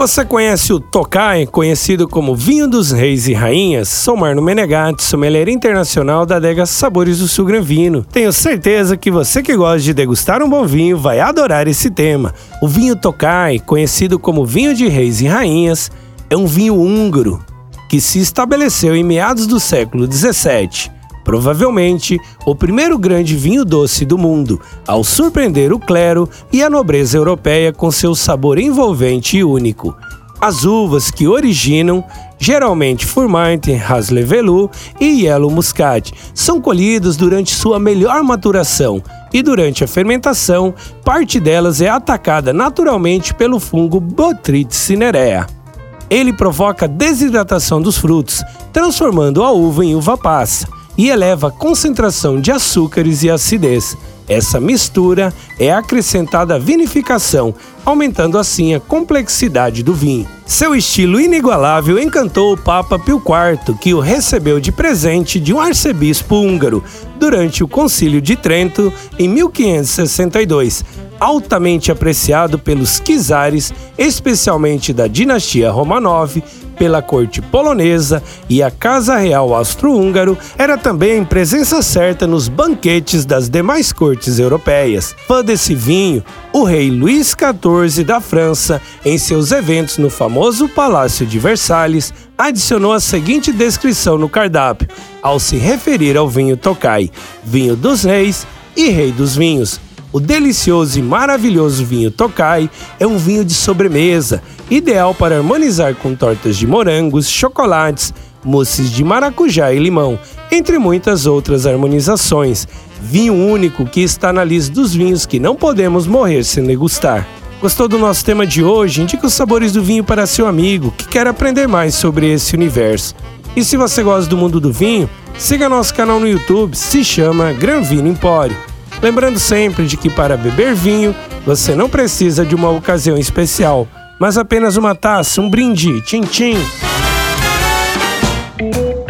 Você conhece o Tokai, conhecido como Vinho dos Reis e Rainhas? Sou Marno Menegatti, sommelier internacional da adega Sabores do Sul Gran Vino. Tenho certeza que você que gosta de degustar um bom vinho vai adorar esse tema. O vinho Tokai, conhecido como Vinho de Reis e Rainhas, é um vinho húngaro que se estabeleceu em meados do século 17 provavelmente o primeiro grande vinho doce do mundo, ao surpreender o clero e a nobreza europeia com seu sabor envolvente e único. As uvas que originam, geralmente Furmint, Haslevelu e Yellow Muscat, são colhidas durante sua melhor maturação e durante a fermentação, parte delas é atacada naturalmente pelo fungo Botrytis cinerea. Ele provoca desidratação dos frutos, transformando a uva em uva passa e eleva a concentração de açúcares e acidez. Essa mistura é acrescentada à vinificação, aumentando assim a complexidade do vinho. Seu estilo inigualável encantou o Papa Pio IV, que o recebeu de presente de um arcebispo húngaro durante o Concílio de Trento em 1562, altamente apreciado pelos czares, especialmente da dinastia Romanov, pela corte polonesa e a Casa Real Austro-Húngaro, era também presença certa nos banquetes das demais cortes europeias. Fã desse vinho, o rei Luís XIV da França, em seus eventos no famoso Palácio de Versalhes, adicionou a seguinte descrição no cardápio, ao se referir ao vinho Tokai: vinho dos reis e rei dos vinhos. O delicioso e maravilhoso vinho Tokai é um vinho de sobremesa, ideal para harmonizar com tortas de morangos, chocolates, mousses de maracujá e limão, entre muitas outras harmonizações. Vinho único que está na lista dos vinhos que não podemos morrer sem degustar. Gostou do nosso tema de hoje? Indique os sabores do vinho para seu amigo que quer aprender mais sobre esse universo. E se você gosta do mundo do vinho, siga nosso canal no YouTube, se chama Gran Vino Empório. Lembrando sempre de que para beber vinho, você não precisa de uma ocasião especial, mas apenas uma taça, um brinde, tchim-tchim.